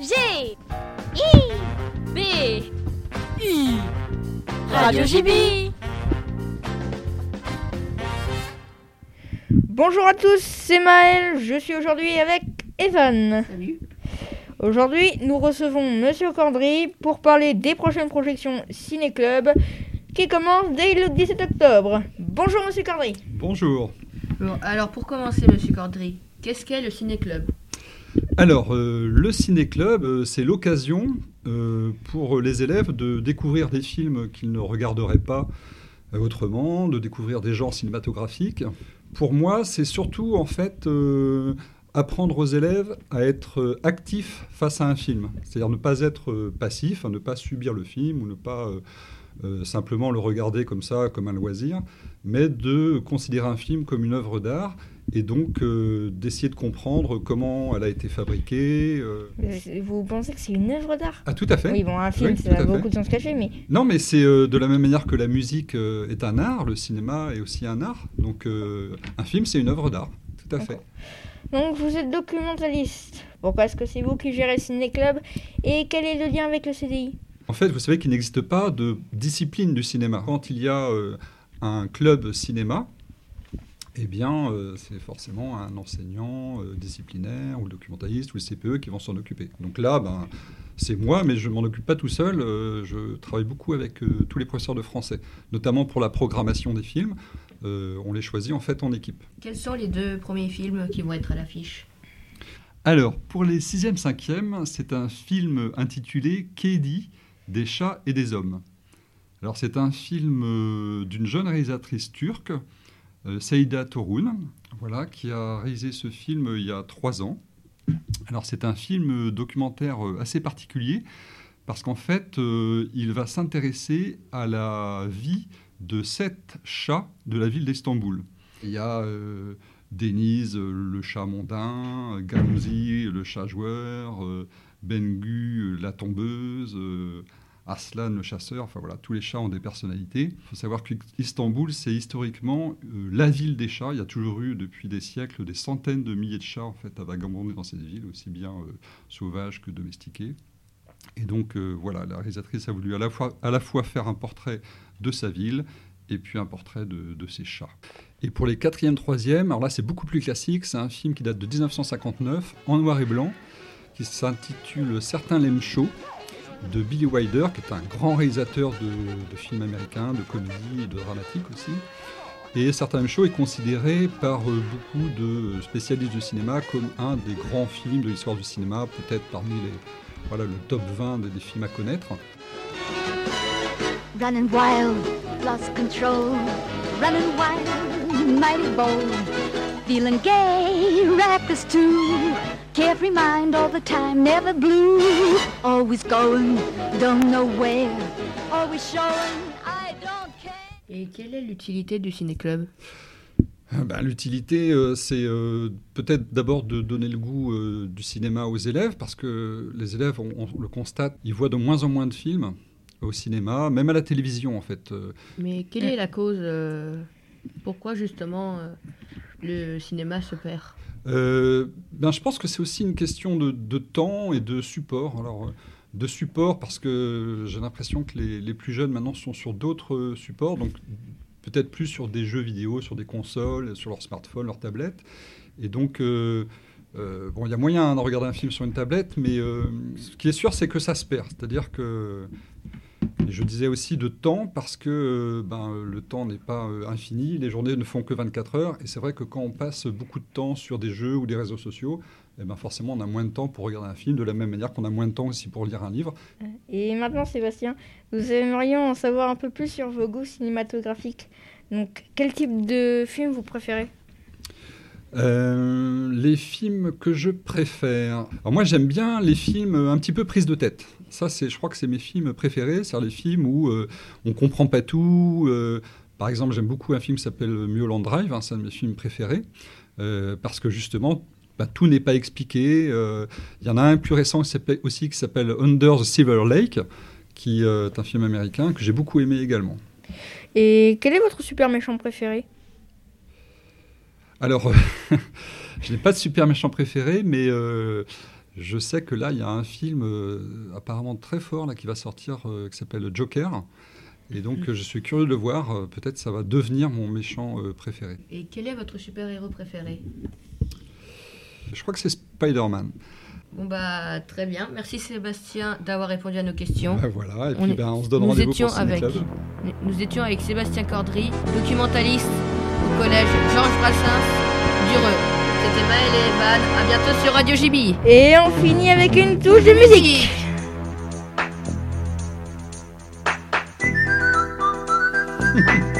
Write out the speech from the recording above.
G I B I Radio JB Bonjour à tous, c'est Maël, je suis aujourd'hui avec Evan. Salut. Aujourd'hui, nous recevons Monsieur Cordry pour parler des prochaines projections Ciné Club qui commencent dès le 17 octobre. Bonjour Monsieur Cordry. Bonjour. Bon, alors pour commencer, Monsieur Cordry, qu'est-ce qu'est le ciné-club Alors, euh, le ciné-club, euh, c'est l'occasion euh, pour les élèves de découvrir des films qu'ils ne regarderaient pas autrement, de découvrir des genres cinématographiques. Pour moi, c'est surtout en fait apprendre aux élèves à être actifs face à un film, c'est-à-dire ne pas être passif, ne pas subir le film ou ne pas simplement le regarder comme ça, comme un loisir, mais de considérer un film comme une œuvre d'art et donc euh, d'essayer de comprendre comment elle a été fabriquée. euh. Euh, Vous pensez que c'est une œuvre d'art? Ah, tout à fait. Oui, bon, un film, Oui, ça a fait. beaucoup de sens caché, mais Non, mais c'est euh, de la même manière que la musique est un art, le cinéma est aussi un art. Donc, un film, c'est une œuvre d'art. Tout à fait. donc vous êtes documentaliste. Pourquoi est-ce que c'est vous qui gérez le Ciné Club et quel est le lien avec le CDI En fait, vous savez qu'il n'existe pas de discipline du cinéma. Quand il y a un club cinéma, eh bien, euh, c'est forcément un enseignant euh, disciplinaire ou le documentaliste ou le CPE qui vont s'en occuper. Donc là, ben, c'est moi, mais je ne m'en occupe pas tout seul. euh, je travaille beaucoup avec tous les professeurs de français, notamment pour la programmation des films. On les choisit en fait en équipe. Quels sont les deux premiers films qui vont être à l'affiche? Alors, pour les 6e, 5e, c'est un film intitulé Kedi, des chats et des hommes. Alors, c'est un film d'une jeune réalisatrice turque, euh, Seida Torun, voilà, qui a réalisé ce film il y a trois ans. Alors, c'est un film documentaire euh, assez particulier parce qu'en fait, euh, il va s'intéresser à la vie de sept chats de la ville d'Istanbul. Il y a euh, Denise, le chat mondain, Gamzi, le chat joueur, euh, Bengu, la tombeuse, Aslan, le chasseur. Enfin voilà, tous les chats ont des personnalités. Il faut savoir qu'Istanbul, c'est historiquement euh, la ville des chats. Il y a toujours eu depuis des siècles des centaines de milliers de chats en fait à vagabonder dans cette ville, aussi bien euh, sauvages que domestiqués. Et donc euh, voilà, la réalisatrice a voulu à la, fois, à la fois faire un portrait de sa ville et puis un portrait de, ses chats. Et pour les quatrième, troisième, alors là c'est beaucoup plus classique, c'est un film qui date de 1959, en noir et blanc, qui s'intitule Certains l'aiment chaud, de Billy Wilder, qui est un grand réalisateur de, films américains, de comédie et de dramatique aussi. Et l'aiment chaud est considéré par euh, beaucoup de spécialistes du cinéma comme un des grands films de l'histoire du cinéma, peut-être parmi les, voilà, le top 20 des, des films à connaître. Running wild, lost control. Running wild, mighty bold. Feeling gay, reckless too. Carefree mind all the time, never blue. Always going, don't know where. Always showing, I don't care. Et quelle est l'utilité du ciné-club? Ben, L'utilité, euh, c'est euh, peut-être d'abord de donner le goût euh, du cinéma aux élèves, parce que les élèves, on, on le constate, ils voient de moins en moins de films au cinéma, même à la télévision en fait. Mais quelle est la cause euh, Pourquoi justement euh, le cinéma se perd Euh, ben, je pense que c'est aussi une question de, temps et de support. Alors, euh, de support parce que j'ai l'impression que les, plus jeunes maintenant sont sur d'autres euh, supports, donc peut-être plus sur des jeux vidéo, sur des consoles, sur leur smartphone, leur tablette. Et donc, bon, il y a moyen de regarder un film sur une tablette, mais ce qui est sûr, c'est que ça se perd. C'est-à-dire que je disais aussi de temps parce que euh, ben, le temps n'est pas euh, infini, les journées ne font que 24 heures, et c'est vrai que quand on passe beaucoup de temps sur des jeux ou des réseaux sociaux, eh ben forcément on a moins de temps pour regarder un film, de la même manière qu'on a moins de temps aussi pour lire un livre. Et maintenant, Sébastien, nous aimerions en savoir un peu plus sur vos goûts cinématographiques. Donc, quel type de film vous préférez? Euh, les films que je préfère. Alors moi j'aime bien les films un petit peu prise de tête. Ça c'est, je crois que c'est mes films préférés, c'est les films où euh, on comprend pas tout. euh, par exemple j'aime beaucoup un film qui s'appelle Mulholland Drive, hein, c'est un de mes films préférés, euh, parce que justement bah, tout n'est pas expliqué. euh, Il y en a un plus récent aussi qui s'appelle Under the Silver Lake, qui est un film américain que j'ai beaucoup aimé également. Et quel est votre super méchant préféré? Alors, je n'ai pas de super méchant préféré, mais euh, Je sais que là, il y a un film euh, apparemment très fort là, qui va sortir, euh, qui s'appelle Joker. Et donc, euh, je suis curieux de le voir. Euh, Peut-être ça va devenir mon méchant euh, préféré. Et quel est votre super-héros préféré? Je crois que c'est Spider-Man. Bon bah très bien, merci Sébastien d'avoir répondu à nos questions. Ben voilà, et On puis est- ben, on se donne rendez-vous pour avec nous étions avec Sébastien Cordry, documentaliste collège Georges Brassens d'Ureux. C'était Maël et Evan, à bientôt sur Radio Gibi. Et on finit avec une touche de musique.